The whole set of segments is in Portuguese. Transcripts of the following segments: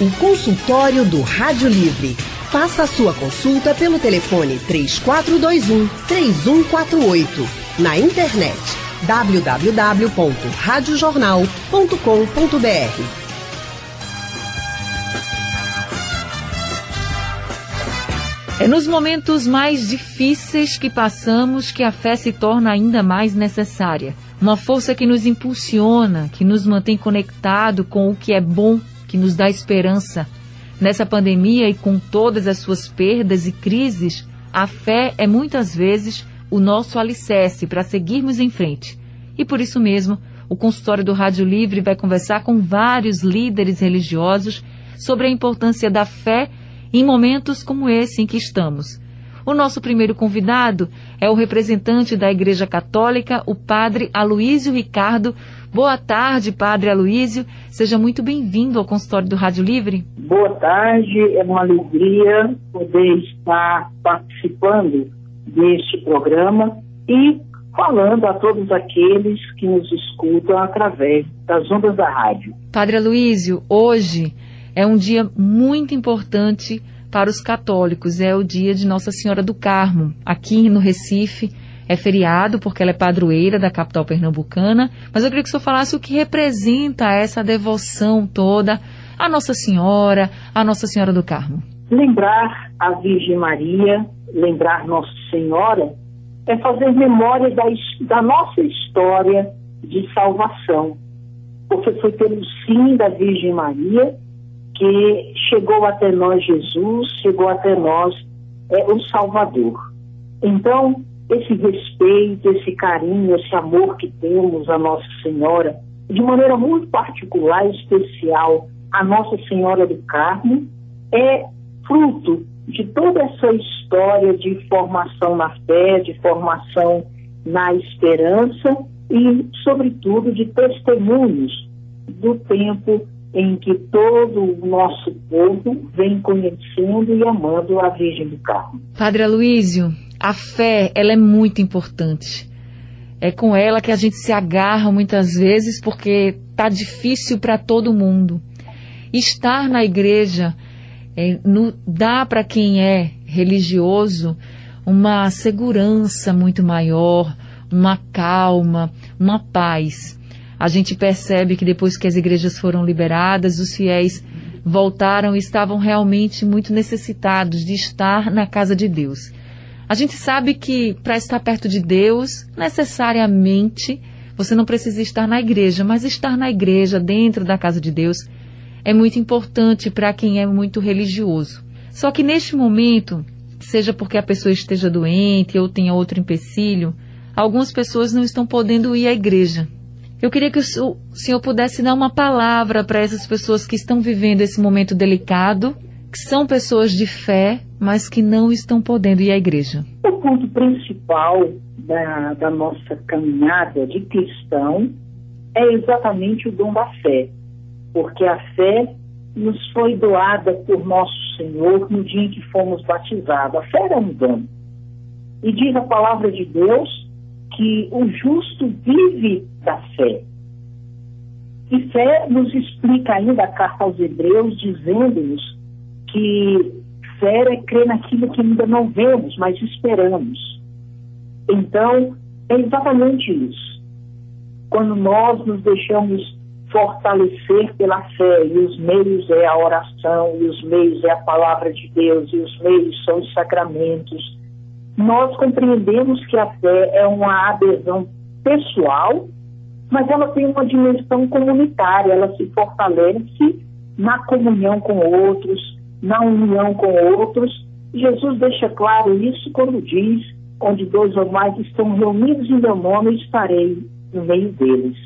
O consultório do Rádio Livre. Faça a sua consulta pelo telefone 3421 3148. Na internet www.radiojornal.com.br. É nos momentos mais difíceis que passamos que a fé se torna ainda mais necessária. Uma força que nos impulsiona, que nos mantém conectado com o que é bom, que nos dá esperança. Nessa pandemia e com todas as suas perdas e crises, a fé é muitas vezes o nosso alicerce para seguirmos em frente. E por isso mesmo, o consultório do Rádio Livre vai conversar com vários líderes religiosos sobre a importância da fé em momentos como esse em que estamos. O nosso primeiro convidado é o representante da Igreja Católica, o padre Aloísio Ricardo. Boa tarde, padre Aloísio. Seja muito bem-vindo ao consultório do Rádio Livre. Boa tarde, é uma alegria poder estar participando deste programa e falando a todos aqueles que nos escutam através das ondas da rádio. Padre Aloísio, hoje é um dia muito importante para os católicos. É o dia de Nossa Senhora do Carmo. Aqui no Recife é feriado porque ela é padroeira da capital pernambucana. Mas eu queria que o senhor falasse o que representa essa devoção toda à Nossa Senhora, à Nossa Senhora do Carmo. Lembrar a Virgem Maria, lembrar Nossa Senhora, é fazer memória da, da nossa história de salvação. Porque foi pelo sim da Virgem Maria que chegou até nós Jesus, chegou até nós é, o Salvador. Então, esse respeito, esse carinho, esse amor que temos a Nossa Senhora, de maneira muito particular e especial, a Nossa Senhora do Carmo, é fruto de toda essa história de formação na fé, de formação na esperança e, sobretudo, de testemunhos do tempo em que todo o nosso povo vem conhecendo e amando a Virgem do Carmo. Padre Aloísio, a fé, ela é muito importante. É com ela que a gente se agarra muitas vezes porque tá difícil para todo mundo. Estar na igreja é, no, dá para quem é religioso uma segurança muito maior, uma calma, uma paz a gente percebe que depois que as igrejas foram liberadas, os fiéis voltaram e estavam realmente muito necessitados de estar na casa de Deus. A gente sabe que para estar perto de Deus, necessariamente, você não precisa estar na igreja, mas estar na igreja, dentro da casa de Deus, é muito importante para quem é muito religioso. Só que neste momento, seja porque a pessoa esteja doente ou tenha outro empecilho, algumas pessoas não estão podendo ir à igreja. Eu queria que o senhor pudesse dar uma palavra para essas pessoas que estão vivendo esse momento delicado, que são pessoas de fé, mas que não estão podendo ir à igreja. O ponto principal da, da nossa caminhada de cristão é exatamente o dom da fé, porque a fé nos foi doada por nosso Senhor no dia em que fomos batizados. A fé é um dom. E diz a palavra de Deus que o justo vive da fé. E fé nos explica ainda a carta aos Hebreus, dizendo-nos que fé é crer naquilo que ainda não vemos, mas esperamos. Então, é exatamente isso. Quando nós nos deixamos fortalecer pela fé, e os meios é a oração, e os meios é a palavra de Deus, e os meios são os sacramentos, nós compreendemos que a fé é uma adesão pessoal, mas ela tem uma dimensão comunitária, ela se fortalece na comunhão com outros, na união com outros. Jesus deixa claro isso quando diz: onde dois ou mais estão reunidos em meu nome, estarei no meio deles.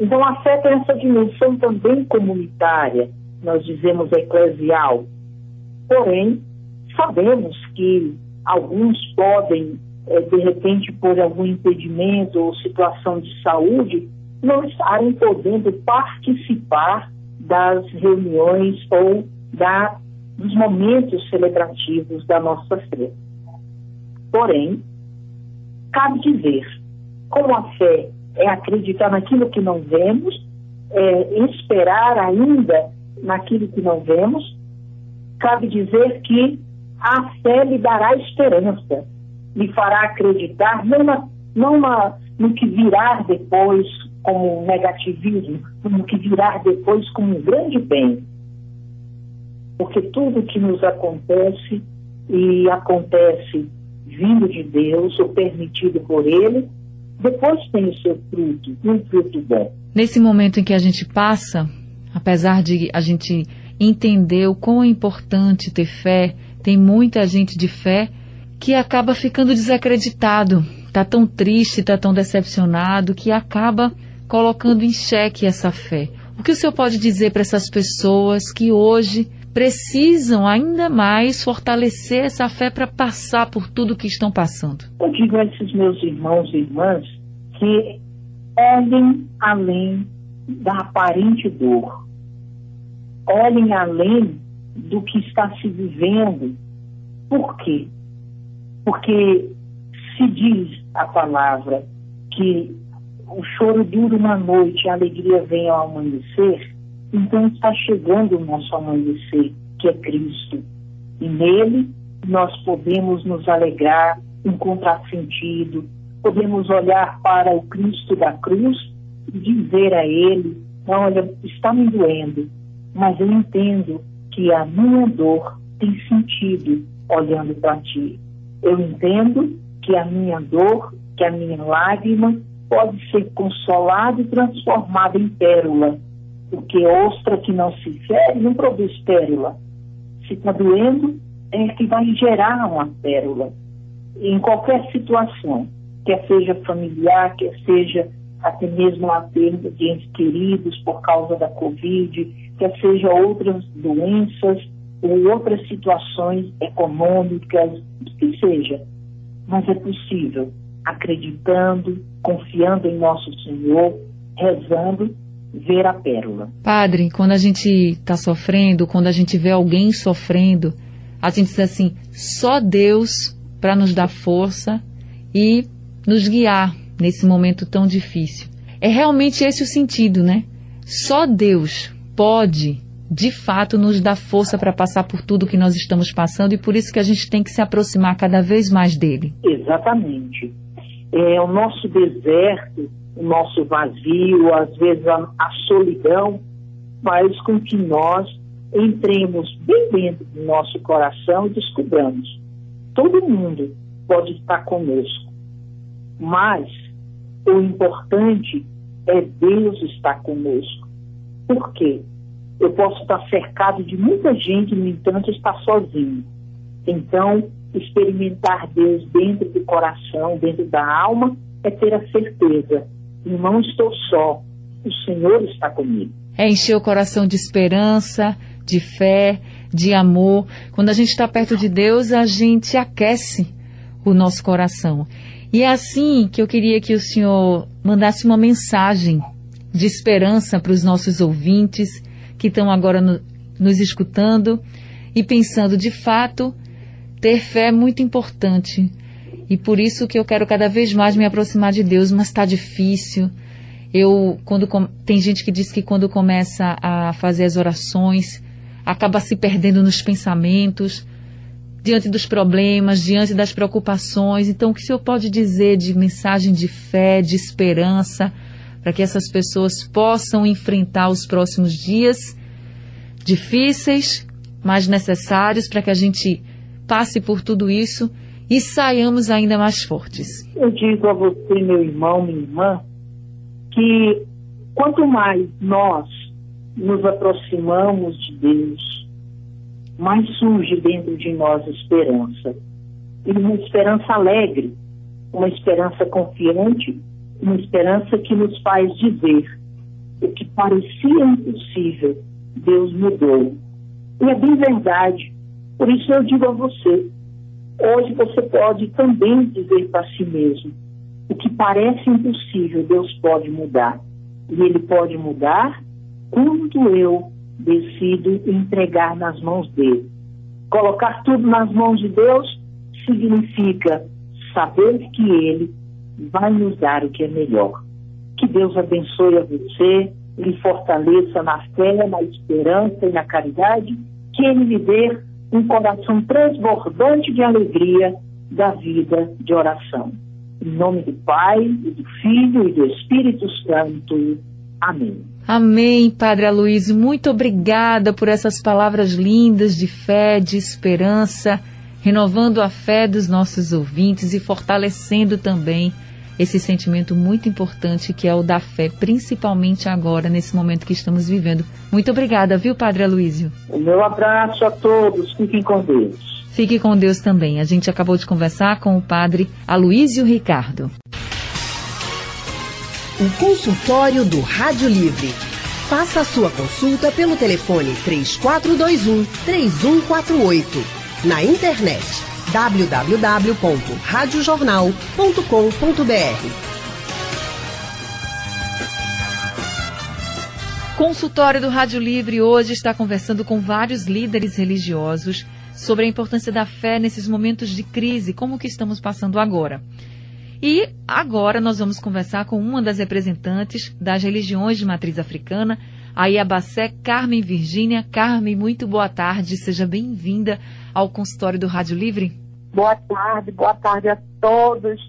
Então a fé tem essa dimensão também comunitária, nós dizemos eclesial. Porém, sabemos que Alguns podem, é, de repente, por algum impedimento ou situação de saúde, não estarem podendo participar das reuniões ou da, dos momentos celebrativos da nossa fé. Porém, cabe dizer, como a fé é acreditar naquilo que não vemos, é esperar ainda naquilo que não vemos, cabe dizer que a fé lhe dará esperança, lhe fará acreditar não, na, não na, no que virá depois como negativismo, no que virá depois como um grande bem. Porque tudo que nos acontece e acontece vindo de Deus ou permitido por Ele, depois tem o seu fruto, um fruto bom. Nesse momento em que a gente passa, apesar de a gente entender o quão é importante ter fé, tem muita gente de fé que acaba ficando desacreditado, está tão triste, está tão decepcionado, que acaba colocando em xeque essa fé. O que o senhor pode dizer para essas pessoas que hoje precisam ainda mais fortalecer essa fé para passar por tudo que estão passando? Eu digo a esses meus irmãos e irmãs que olhem além da aparente dor. Olhem além do que está se vivendo. Por quê? Porque se diz a palavra que o choro dura uma noite, a alegria vem ao amanhecer, então está chegando o nosso amanhecer, que é Cristo. E nele nós podemos nos alegrar, encontrar sentido, podemos olhar para o Cristo da cruz e dizer a Ele: Olha, está me doendo, mas eu entendo que a minha dor tem sentido olhando para Ti. Eu entendo que a minha dor, que a minha lágrima pode ser consolada e transformada em pérola, porque ostra que não se fere não produz pérola. Se está doendo, é que vai gerar uma pérola. Em qualquer situação quer seja familiar, quer seja até mesmo a perda de entes queridos por causa da Covid, quer seja outras doenças ou outras situações econômicas, que seja. Mas é possível, acreditando, confiando em nosso Senhor, rezando, ver a pérola. Padre, quando a gente está sofrendo, quando a gente vê alguém sofrendo, a gente diz assim: só Deus para nos dar força e nos guiar nesse momento tão difícil. É realmente esse o sentido, né? Só Deus pode, de fato, nos dar força para passar por tudo que nós estamos passando e por isso que a gente tem que se aproximar cada vez mais dele. Exatamente. É o nosso deserto, o nosso vazio, às vezes a, a solidão, faz com que nós entremos bem dentro do nosso coração e descobramos. Todo mundo pode estar conosco mas o importante é Deus estar conosco. Por quê? Eu posso estar cercado de muita gente, no entanto, estar sozinho. Então, experimentar Deus dentro do coração, dentro da alma, é ter a certeza: não estou só, o Senhor está comigo. É encher o coração de esperança, de fé, de amor. Quando a gente está perto de Deus, a gente aquece o nosso coração. E é assim que eu queria que o senhor mandasse uma mensagem de esperança para os nossos ouvintes que estão agora no, nos escutando e pensando, de fato, ter fé é muito importante. E por isso que eu quero cada vez mais me aproximar de Deus, mas está difícil. Eu, quando tem gente que diz que quando começa a fazer as orações, acaba se perdendo nos pensamentos, diante dos problemas, diante das preocupações. Então, o que o senhor pode dizer de mensagem de fé, de esperança, para que essas pessoas possam enfrentar os próximos dias difíceis, mas necessários para que a gente passe por tudo isso e saiamos ainda mais fortes? Eu digo a você, meu irmão, minha irmã, que quanto mais nós nos aproximamos de Deus, mais surge dentro de nós esperança. E uma esperança alegre, uma esperança confiante, uma esperança que nos faz dizer o que parecia impossível, Deus mudou. E é bem verdade. Por isso eu digo a você, hoje você pode também dizer para si mesmo, o que parece impossível, Deus pode mudar. E Ele pode mudar quando eu decido entregar nas mãos dele. Colocar tudo nas mãos de Deus significa saber que ele vai nos dar o que é melhor. Que Deus abençoe a você, lhe fortaleça na fé, na esperança e na caridade, que ele lhe dê um coração transbordante de alegria da vida de oração. Em nome do Pai, e do Filho e do Espírito Santo. Amém. Amém, Padre Aloysio. Muito obrigada por essas palavras lindas de fé, de esperança, renovando a fé dos nossos ouvintes e fortalecendo também esse sentimento muito importante que é o da fé, principalmente agora, nesse momento que estamos vivendo. Muito obrigada, viu, Padre Aloysio? O meu abraço a todos. Fiquem com Deus. Fique com Deus também. A gente acabou de conversar com o Padre Aloysio Ricardo. O consultório do Rádio Livre. Faça a sua consulta pelo telefone 3421 3148. Na internet www.radiojornal.com.br. Consultório do Rádio Livre hoje está conversando com vários líderes religiosos sobre a importância da fé nesses momentos de crise, como que estamos passando agora. E agora nós vamos conversar com uma das representantes das religiões de matriz africana, a Iabacé Carmen Virgínia. Carmen, muito boa tarde, seja bem-vinda ao consultório do Rádio Livre. Boa tarde, boa tarde a todos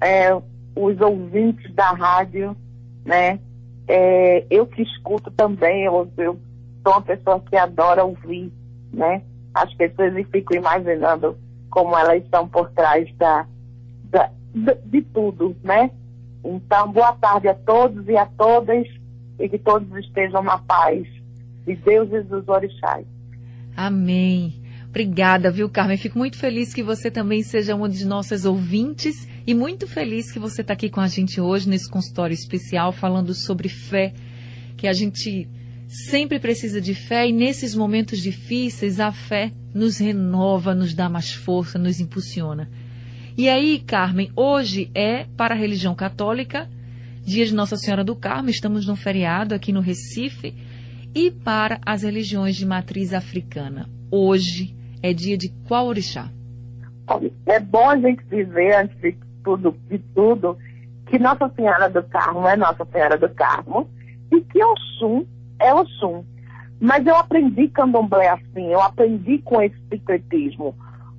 é, os ouvintes da rádio, né? É, eu que escuto também, eu, eu sou uma pessoa que adora ouvir, né? As pessoas e fico imaginando como elas estão por trás da, da de, de tudo, né? Então, boa tarde a todos e a todas e que todos estejam na paz de Deus e dos orixás. Amém. Obrigada, viu, Carmen? Fico muito feliz que você também seja uma de nossas ouvintes e muito feliz que você está aqui com a gente hoje nesse consultório especial falando sobre fé, que a gente sempre precisa de fé e nesses momentos difíceis a fé nos renova, nos dá mais força, nos impulsiona. E aí, Carmen, hoje é para a religião católica, dia de Nossa Senhora do Carmo, estamos num feriado aqui no Recife, e para as religiões de matriz africana. Hoje é dia de qual orixá? É bom a gente dizer, antes de tudo, de tudo, que Nossa Senhora do Carmo é Nossa Senhora do Carmo e que Oxum é Oxum. Mas eu aprendi candomblé assim, eu aprendi com esse secretismo,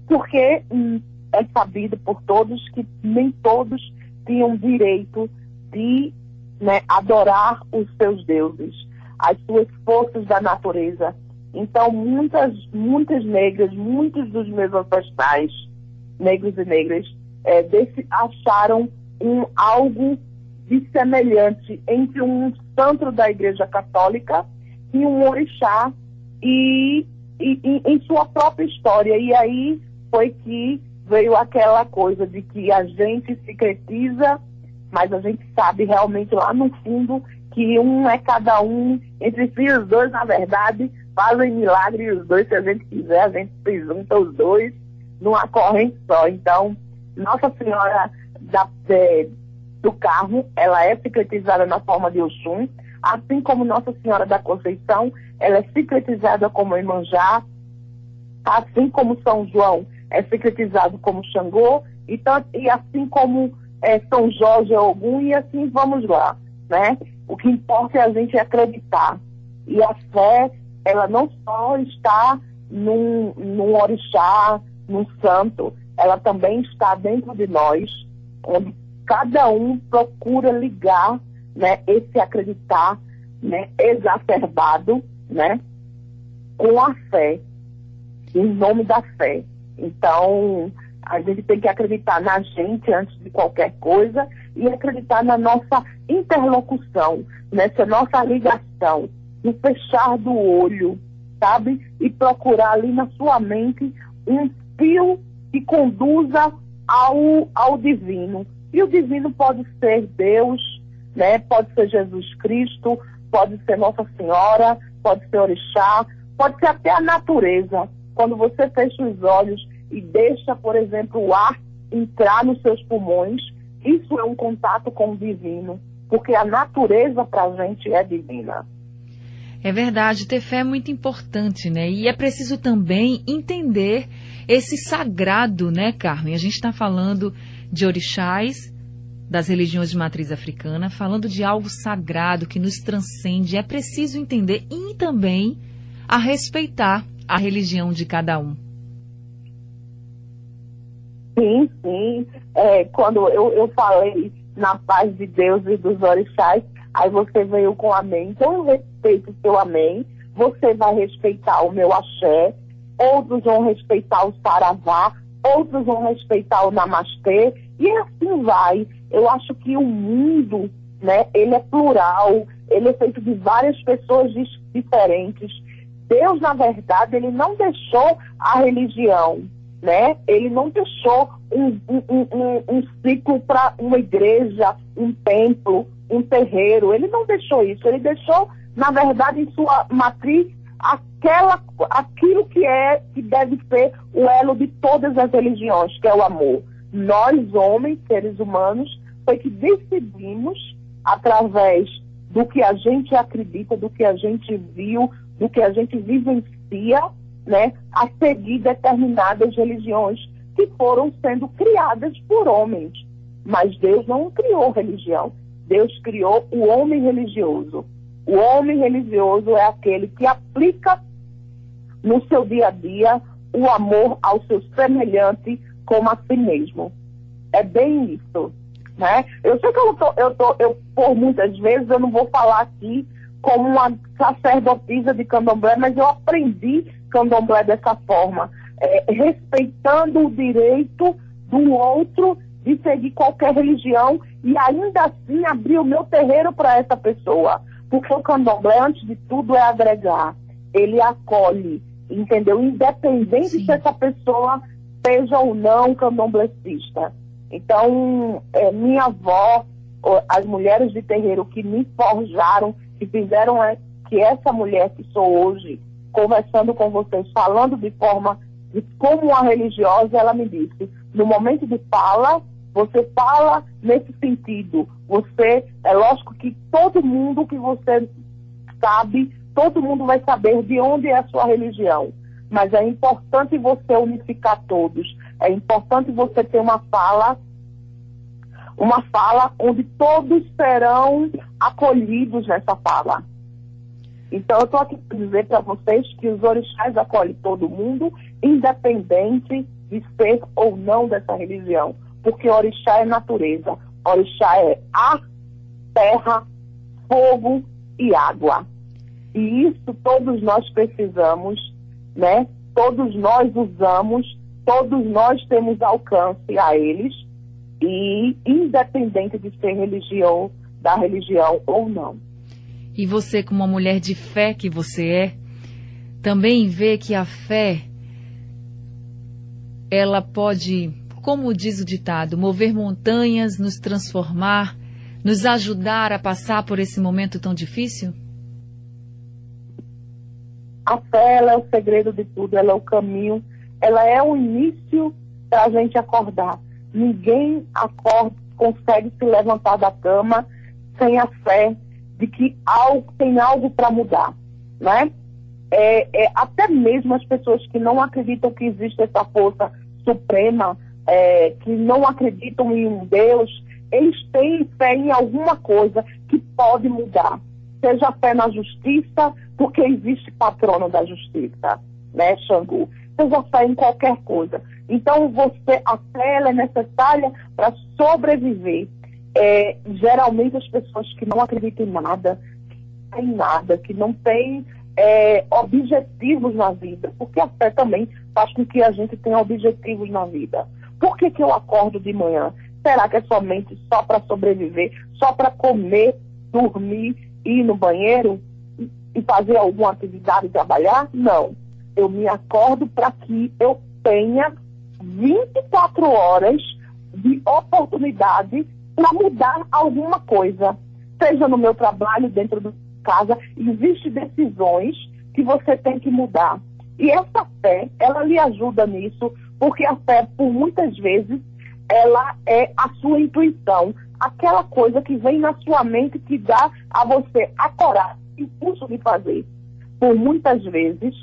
porque hum, é sabido por todos que nem todos tinham direito de né, adorar os seus deuses, as suas forças da natureza. Então, muitas, muitas negras, muitos dos meus ancestrais, negros e negras, é, desse, acharam um, algo de semelhante entre um santo da Igreja Católica e um orixá e, e, e em sua própria história. E aí foi que veio aquela coisa de que a gente secretiza, mas a gente sabe realmente lá no fundo que um é cada um, entre si os dois, na verdade, fazem milagre os dois, se a gente quiser, a gente se junta os dois numa corrente só. Então, Nossa Senhora da, de, do Carmo, ela é secretizada na forma de Oxum, assim como Nossa Senhora da Conceição, ela é secretizada como Emanjá, assim como São João é secretizado como Xangô, e, tanto, e assim como é, São Jorge é Ogum, e assim vamos lá, né? O que importa é a gente acreditar. E a fé, ela não só está num, num orixá, num santo, ela também está dentro de nós, onde cada um procura ligar né, esse acreditar né, exacerbado né, com a fé, em nome da fé. Então, a gente tem que acreditar na gente antes de qualquer coisa e acreditar na nossa interlocução, nessa nossa ligação, no fechar do olho, sabe? E procurar ali na sua mente um fio que conduza ao, ao divino. E o divino pode ser Deus, né? Pode ser Jesus Cristo, pode ser Nossa Senhora, pode ser Orixá, pode ser até a natureza. Quando você fecha os olhos e deixa, por exemplo, o ar entrar nos seus pulmões, isso é um contato com o divino, porque a natureza para a gente é divina. É verdade, ter fé é muito importante, né? E é preciso também entender esse sagrado, né, Carmen? A gente está falando de orixás, das religiões de matriz africana, falando de algo sagrado que nos transcende. É preciso entender e também a respeitar a religião de cada um. Sim, sim. É, quando eu, eu falei na paz de Deus e dos orixás, aí você veio com amém. Então eu respeito o seu amém, você vai respeitar o meu axé, outros vão respeitar o saravá, outros vão respeitar o namastê, e assim vai. Eu acho que o mundo, né, ele é plural, ele é feito de várias pessoas diferentes. Deus, na verdade, ele não deixou a religião né? Ele não deixou um, um, um, um ciclo para uma igreja, um templo, um terreiro. Ele não deixou isso. Ele deixou, na verdade, em sua matriz, aquela, aquilo que é, que deve ser o elo de todas as religiões, que é o amor. Nós, homens, seres humanos, foi que decidimos, através do que a gente acredita, do que a gente viu, do que a gente vivencia, né, a seguir determinadas religiões que foram sendo criadas por homens. Mas Deus não criou religião. Deus criou o homem religioso. O homem religioso é aquele que aplica no seu dia a dia o amor ao seu semelhante como a si mesmo. É bem isso. Né? Eu sei que eu, tô, eu, tô, eu, por muitas vezes, eu não vou falar aqui como uma sacerdotisa de candomblé, mas eu aprendi candomblé dessa forma, é, respeitando o direito do outro de seguir qualquer religião e ainda assim abrir o meu terreiro para essa pessoa. Porque o candomblé, antes de tudo, é agregar. Ele acolhe, entendeu? Independente Sim. se essa pessoa seja ou não candomblecista. Então, é, minha avó, as mulheres de terreiro que me forjaram, que fizeram é, que essa mulher que sou hoje, conversando com vocês, falando de forma de como uma religiosa, ela me disse, no momento de fala, você fala nesse sentido. Você, é lógico que todo mundo que você sabe, todo mundo vai saber de onde é a sua religião. Mas é importante você unificar todos. É importante você ter uma fala, uma fala onde todos serão acolhidos nessa fala. Então, eu estou aqui para dizer para vocês que os orixás acolhem todo mundo, independente de ser ou não dessa religião. Porque orixá é natureza. Orixá é ar, terra, fogo e água. E isso todos nós precisamos, né? Todos nós usamos, todos nós temos alcance a eles, e independente de ser religião, da religião ou não. E você, como uma mulher de fé que você é, também vê que a fé ela pode, como diz o ditado, mover montanhas, nos transformar, nos ajudar a passar por esse momento tão difícil? A fé é o segredo de tudo, ela é o caminho, ela é o início para a gente acordar. Ninguém acorda, consegue se levantar da cama sem a fé de que algo, tem algo para mudar, né? É, é, até mesmo as pessoas que não acreditam que existe essa força suprema, é, que não acreditam em um Deus, eles têm fé em alguma coisa que pode mudar. Seja fé na justiça, porque existe patrono da justiça, né, Xangu? Seja fé em qualquer coisa. Então, você, a fé é necessária para sobreviver é, geralmente as pessoas que não acreditam em nada, em nada, que não têm é, objetivos na vida, porque a fé também faz com que a gente tenha objetivos na vida. Por que, que eu acordo de manhã? Será que é somente só para sobreviver, só para comer, dormir, ir no banheiro e fazer alguma atividade trabalhar? Não. Eu me acordo para que eu tenha 24 horas de oportunidade para mudar alguma coisa, seja no meu trabalho, dentro de casa, existem decisões que você tem que mudar. E essa fé, ela lhe ajuda nisso, porque a fé, por muitas vezes, ela é a sua intuição, aquela coisa que vem na sua mente que dá a você a coragem, impulso de fazer. Por muitas vezes,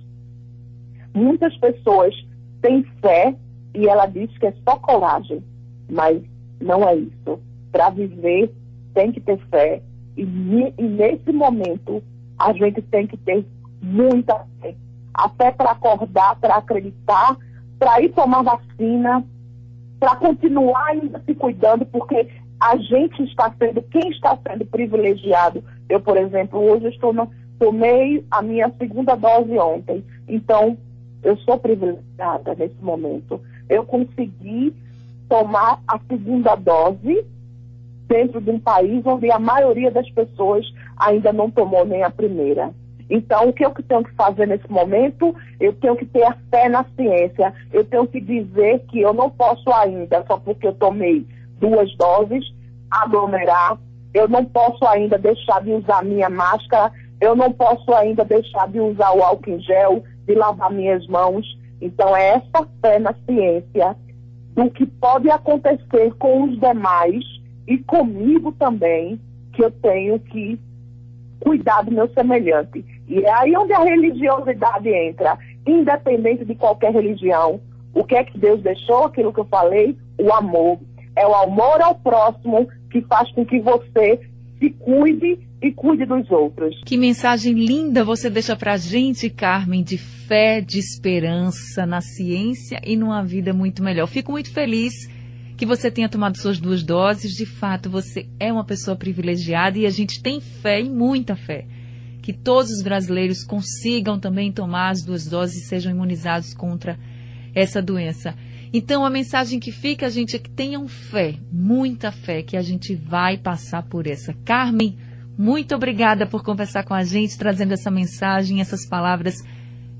muitas pessoas têm fé e ela diz que é só coragem, mas não é isso para viver tem que ter fé. E, e, nesse momento a gente tem que ter muita fé. A fé para acordar, para acreditar, para ir tomar vacina, para continuar ainda se cuidando, porque a gente está sendo, quem está sendo privilegiado. Eu, por exemplo, hoje estou no, tomei a minha segunda dose ontem. Então, eu sou privilegiada nesse momento. Eu consegui tomar a segunda dose dentro de um país onde a maioria das pessoas ainda não tomou nem a primeira. Então, o que eu tenho que fazer nesse momento? Eu tenho que ter a fé na ciência. Eu tenho que dizer que eu não posso ainda, só porque eu tomei duas doses, aglomerar. Eu não posso ainda deixar de usar minha máscara. Eu não posso ainda deixar de usar o álcool em gel, de lavar minhas mãos. Então, é essa fé na ciência do que pode acontecer com os demais e comigo também, que eu tenho que cuidar do meu semelhante. E é aí onde a religiosidade entra, independente de qualquer religião. O que é que Deus deixou? Aquilo que eu falei, o amor. É o amor ao próximo que faz com que você se cuide e cuide dos outros. Que mensagem linda você deixa pra gente, Carmen, de fé, de esperança na ciência e numa vida muito melhor. Fico muito feliz que você tenha tomado suas duas doses. De fato, você é uma pessoa privilegiada e a gente tem fé e muita fé que todos os brasileiros consigam também tomar as duas doses e sejam imunizados contra essa doença. Então, a mensagem que fica, gente, é que tenham fé, muita fé, que a gente vai passar por essa. Carmen, muito obrigada por conversar com a gente, trazendo essa mensagem, essas palavras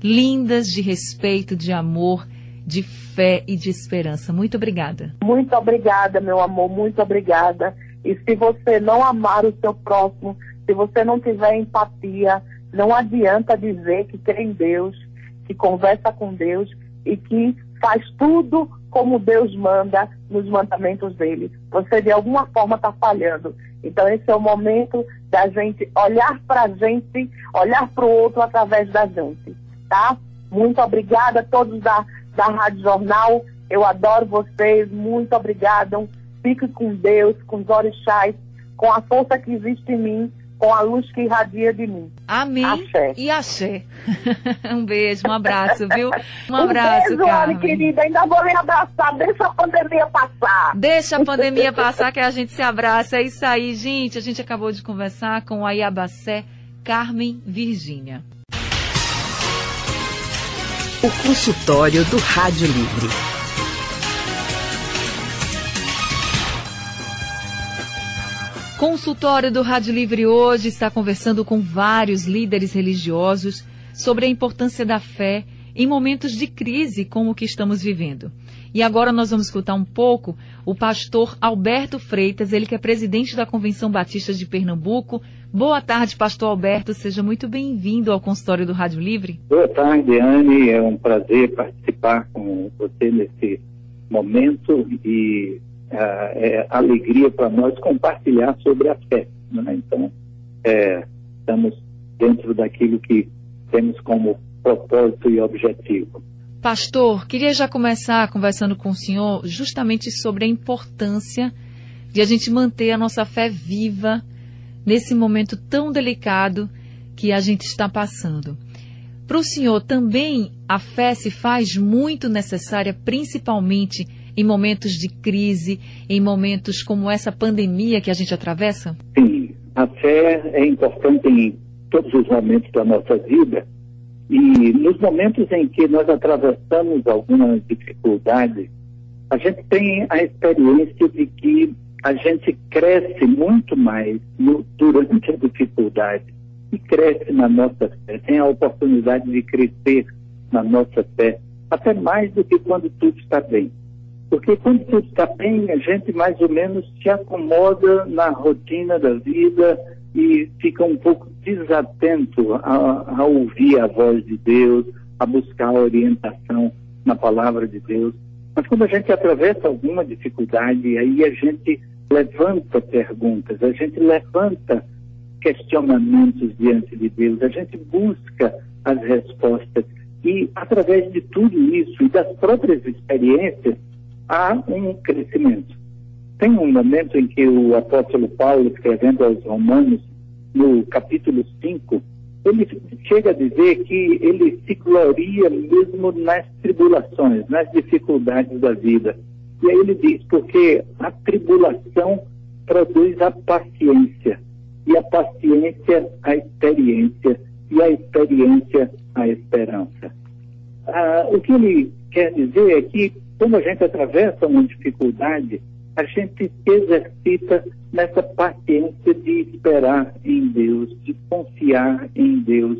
lindas de respeito, de amor, de fé e de esperança. Muito obrigada. Muito obrigada, meu amor, muito obrigada. E se você não amar o seu próximo, se você não tiver empatia, não adianta dizer que crê em Deus, que conversa com Deus e que faz tudo como Deus manda nos mandamentos dele. Você de alguma forma está falhando. Então esse é o momento da gente olhar para a gente, olhar para o outro através da gente, tá? Muito obrigada a todos da, da Rádio Jornal. Eu adoro vocês. Muito obrigada. Fique com Deus, com os orixás, com a força que existe em mim com a luz que irradia de mim. Amém. Axé. E axé. um beijo, um abraço, viu? Um abraço, um beijo, Carmen. querida. Ainda vou me abraçar. Deixa a pandemia passar. Deixa a pandemia passar que a gente se abraça. É isso aí, gente. A gente acabou de conversar com a Iabacé Carmen Virgínia. O consultório do Rádio Livre. Consultório do Rádio Livre hoje está conversando com vários líderes religiosos sobre a importância da fé em momentos de crise como o que estamos vivendo. E agora nós vamos escutar um pouco o pastor Alberto Freitas, ele que é presidente da Convenção Batista de Pernambuco. Boa tarde, pastor Alberto, seja muito bem-vindo ao consultório do Rádio Livre. Boa tarde, Anne, é um prazer participar com você nesse momento e é, alegria para nós compartilhar sobre a fé. Né? Então, é, estamos dentro daquilo que temos como propósito e objetivo. Pastor, queria já começar conversando com o senhor justamente sobre a importância de a gente manter a nossa fé viva nesse momento tão delicado que a gente está passando. Para o senhor também a fé se faz muito necessária, principalmente em momentos de crise, em momentos como essa pandemia que a gente atravessa? Sim, a fé é importante em todos os momentos da nossa vida e nos momentos em que nós atravessamos alguma dificuldade, a gente tem a experiência de que a gente cresce muito mais no, durante a dificuldade e cresce na nossa fé, tem a oportunidade de crescer na nossa fé, até mais do que quando tudo está bem. Porque quando tudo está bem, a gente mais ou menos se acomoda na rotina da vida e fica um pouco desatento a, a ouvir a voz de Deus, a buscar a orientação na palavra de Deus. Mas quando a gente atravessa alguma dificuldade, aí a gente levanta perguntas, a gente levanta questionamentos diante de Deus, a gente busca as respostas. E através de tudo isso e das próprias experiências, há um crescimento. tem um momento em que o apóstolo Paulo, escrevendo aos Romanos, no capítulo 5, ele chega a dizer que ele se gloria mesmo nas tribulações, nas dificuldades da vida. E aí ele diz, porque a tribulação produz a paciência, e a paciência a experiência, e a experiência a esperança. Ah, o que ele quer dizer é que quando a gente atravessa uma dificuldade, a gente exercita nessa paciência de esperar em Deus, de confiar em Deus.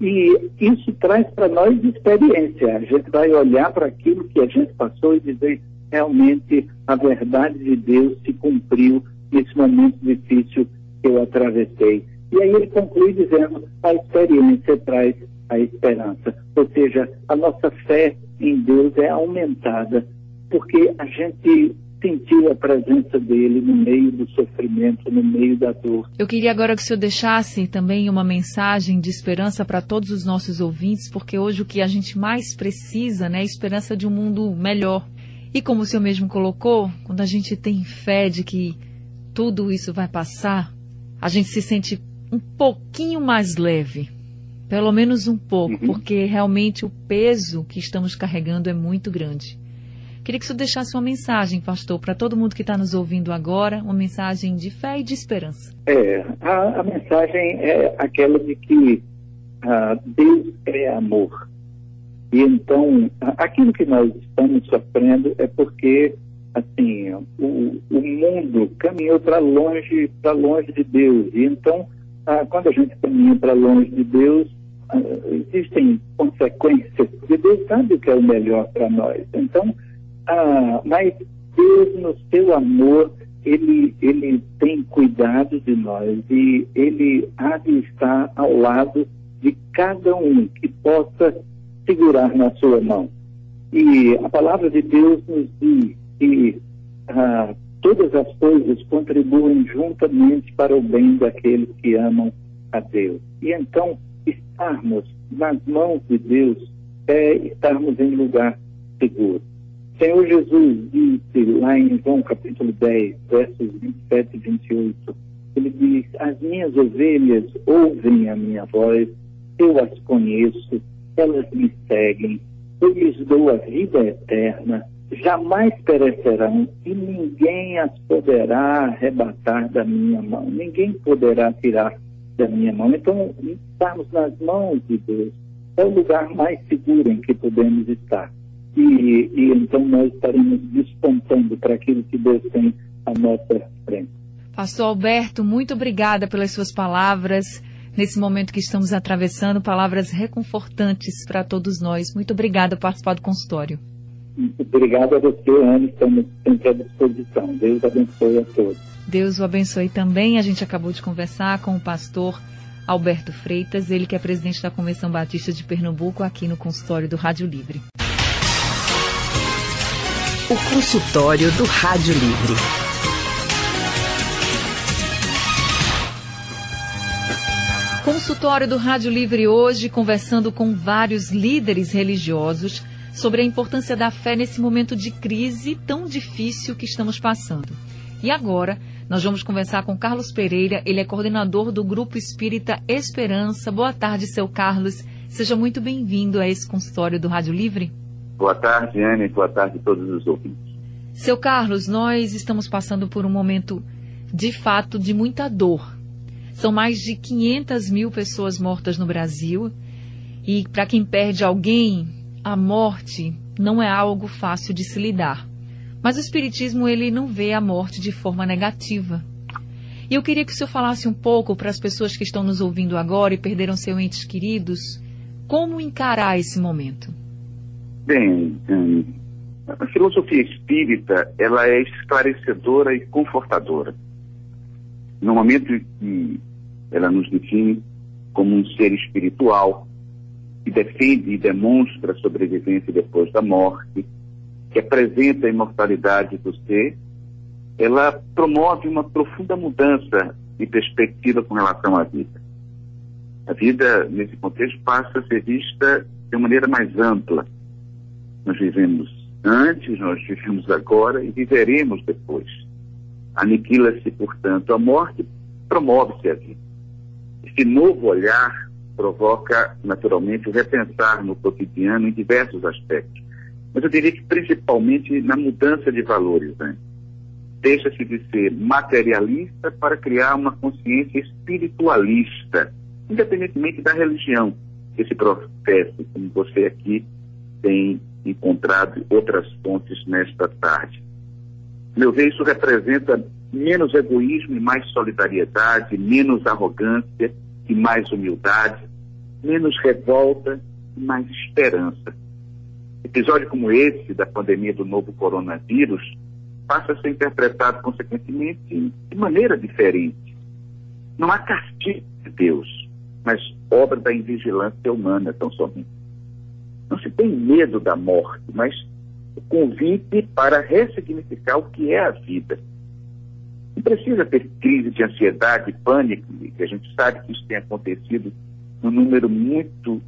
E isso traz para nós experiência. A gente vai olhar para aquilo que a gente passou e dizer, realmente a verdade de Deus se cumpriu nesse momento difícil que eu atravessei. E aí ele conclui dizendo, a experiência traz a esperança. Ou seja, a nossa fé em Deus é aumentada, porque a gente sentiu a presença dele no meio do sofrimento, no meio da dor. Eu queria agora que o senhor deixasse também uma mensagem de esperança para todos os nossos ouvintes, porque hoje o que a gente mais precisa né, é a esperança de um mundo melhor. E como o senhor mesmo colocou, quando a gente tem fé de que tudo isso vai passar, a gente se sente um pouquinho mais leve. Pelo menos um pouco, uhum. porque realmente o peso que estamos carregando é muito grande. Queria que você deixasse uma mensagem, pastor, para todo mundo que está nos ouvindo agora, uma mensagem de fé e de esperança. É, a, a mensagem é aquela de que uh, Deus é amor. E então, aquilo que nós estamos sofrendo é porque, assim, o, o mundo caminhou para longe, para longe de Deus. E então, uh, quando a gente caminha para longe de Deus, existem consequências, porque Deus sabe o que é o melhor para nós. Então, ah, mas Deus, no seu amor, ele, ele tem cuidado de nós e ele há de estar ao lado de cada um que possa segurar na sua mão. E a palavra de Deus nos diz que ah, todas as coisas contribuem juntamente para o bem daqueles que amam a Deus. E então, estarmos nas mãos de Deus é estarmos em lugar seguro. Senhor Jesus disse lá em João capítulo 10, versos 27 e 28, ele diz, as minhas ovelhas ouvem a minha voz, eu as conheço, elas me seguem, eu lhes dou a vida eterna, jamais perecerão e ninguém as poderá arrebatar da minha mão, ninguém poderá tirar da minha mão. Então, estarmos nas mãos de Deus é o lugar mais seguro em que podemos estar e, e então nós estaremos despontando para aquilo que Deus tem à nossa frente. Pastor Alberto, muito obrigada pelas suas palavras. Nesse momento que estamos atravessando, palavras reconfortantes para todos nós. Muito obrigada por participar do consultório. Obrigado a você, Ana. Estamos sempre à disposição. Deus abençoe a todos. Deus o abençoe também. A gente acabou de conversar com o pastor Alberto Freitas, ele que é presidente da Convenção Batista de Pernambuco, aqui no consultório do Rádio Livre. O consultório do Rádio Livre. Consultório do Rádio Livre hoje, conversando com vários líderes religiosos sobre a importância da fé nesse momento de crise tão difícil que estamos passando. E agora, nós vamos conversar com Carlos Pereira, ele é coordenador do Grupo Espírita Esperança. Boa tarde, seu Carlos. Seja muito bem-vindo a esse consultório do Rádio Livre. Boa tarde, Anne. Boa tarde a todos os ouvintes. Seu Carlos, nós estamos passando por um momento, de fato, de muita dor. São mais de 500 mil pessoas mortas no Brasil. E para quem perde alguém, a morte não é algo fácil de se lidar. Mas o Espiritismo ele não vê a morte de forma negativa. E eu queria que o senhor falasse um pouco para as pessoas que estão nos ouvindo agora e perderam seus entes queridos, como encarar esse momento. Bem, hum, a filosofia espírita ela é esclarecedora e confortadora. No momento em que ela nos define como um ser espiritual que defende e demonstra a sobrevivência depois da morte, que apresenta a imortalidade do ser, ela promove uma profunda mudança de perspectiva com relação à vida. A vida, nesse contexto, passa a ser vista de uma maneira mais ampla nós vivemos antes, nós vivemos agora e viveremos depois. Aniquila-se, portanto, a morte, promove-se a vida. Esse novo olhar provoca, naturalmente, o repensar no cotidiano em diversos aspectos. Mas eu diria que principalmente na mudança de valores. Né? Deixa-se de ser materialista para criar uma consciência espiritualista, independentemente da religião que se como você aqui tem encontrado outras fontes nesta tarde. Meu ver, isso representa menos egoísmo e mais solidariedade, menos arrogância e mais humildade, menos revolta e mais esperança. Episódio como esse da pandemia do novo coronavírus passa a ser interpretado, consequentemente, de maneira diferente. Não há castigo de Deus, mas obra da invigilância humana, tão somente. Não se tem medo da morte, mas o convite para ressignificar o que é a vida. Não precisa ter crise de ansiedade, pânico, que a gente sabe que isso tem acontecido num número muito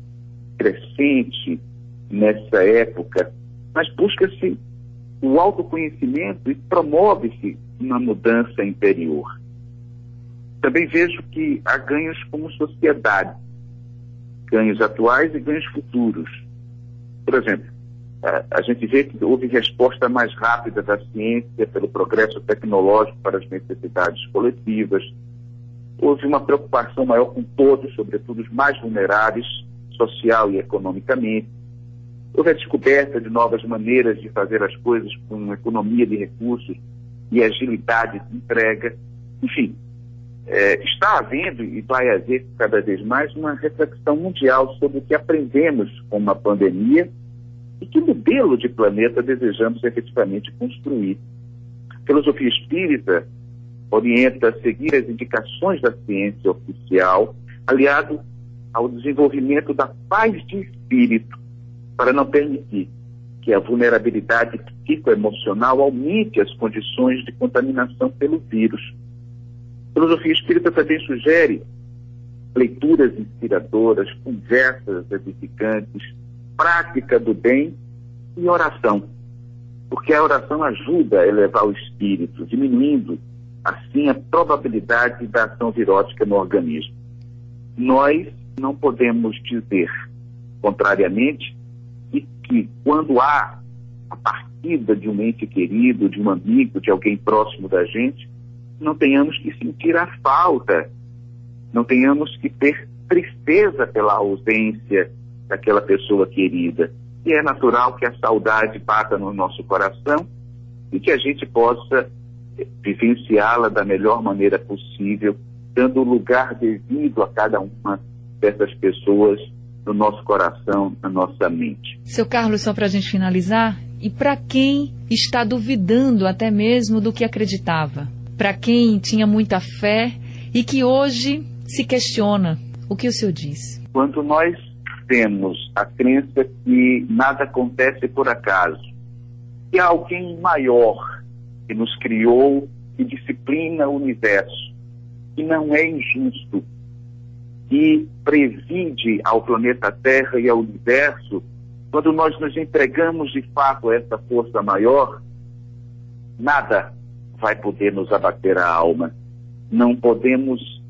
crescente nessa época, mas busca-se o autoconhecimento e promove-se uma mudança interior. Também vejo que há ganhos como sociedade, ganhos atuais e ganhos futuros. Por exemplo, a gente vê que houve resposta mais rápida da ciência pelo progresso tecnológico para as necessidades coletivas. Houve uma preocupação maior com todos, sobretudo os mais vulneráveis, social e economicamente. Houve a descoberta de novas maneiras de fazer as coisas com economia de recursos e agilidade de entrega. Enfim, é, está havendo e vai haver cada vez mais uma reflexão mundial sobre o que aprendemos com uma pandemia e que modelo de planeta desejamos efetivamente construir. A filosofia espírita orienta a seguir as indicações da ciência oficial, aliado ao desenvolvimento da paz de espírito, para não permitir que a vulnerabilidade psicoemocional aumente as condições de contaminação pelo vírus. A filosofia espírita também sugere leituras inspiradoras, conversas edificantes, prática do bem e oração. Porque a oração ajuda a elevar o espírito, diminuindo assim a probabilidade da ação virótica no organismo. Nós não podemos dizer, contrariamente, que, que quando há a partida de um ente querido, de um amigo, de alguém próximo da gente, não tenhamos que sentir a falta, não tenhamos que ter tristeza pela ausência daquela pessoa querida. E é natural que a saudade bata no nosso coração e que a gente possa vivenciá-la da melhor maneira possível, dando o lugar devido a cada uma dessas pessoas no nosso coração, na nossa mente. Seu Carlos, só para a gente finalizar, e para quem está duvidando até mesmo do que acreditava, para quem tinha muita fé e que hoje se questiona, o que o senhor diz? Quando nós temos a crença que nada acontece por acaso, que há alguém maior que nos criou, que disciplina o universo, que não é injusto, que preside ao planeta Terra e ao universo, quando nós nos entregamos de fato a essa força maior, nada vai poder nos abater a alma. Não podemos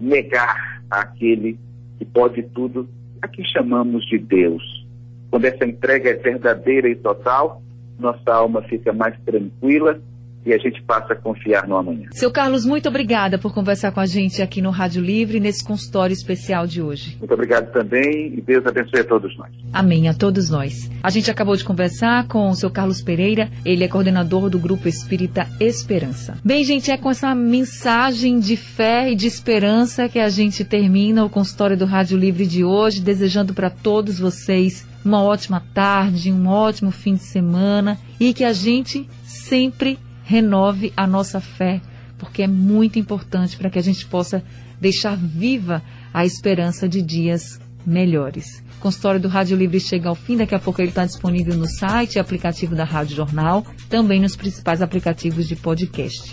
negar aquele que pode tudo Aqui chamamos de Deus. Quando essa entrega é verdadeira e total, nossa alma fica mais tranquila e a gente passa a confiar no amanhã. Seu Carlos, muito obrigada por conversar com a gente aqui no Rádio Livre, nesse consultório especial de hoje. Muito obrigado também e Deus abençoe a todos nós. Amém, a todos nós. A gente acabou de conversar com o seu Carlos Pereira, ele é coordenador do Grupo Espírita Esperança. Bem, gente, é com essa mensagem de fé e de esperança que a gente termina o consultório do Rádio Livre de hoje, desejando para todos vocês uma ótima tarde, um ótimo fim de semana e que a gente sempre renove a nossa fé, porque é muito importante para que a gente possa deixar viva a esperança de dias melhores. O consultório do Rádio Livre chega ao fim, daqui a pouco ele está disponível no site e aplicativo da Rádio Jornal, também nos principais aplicativos de podcast.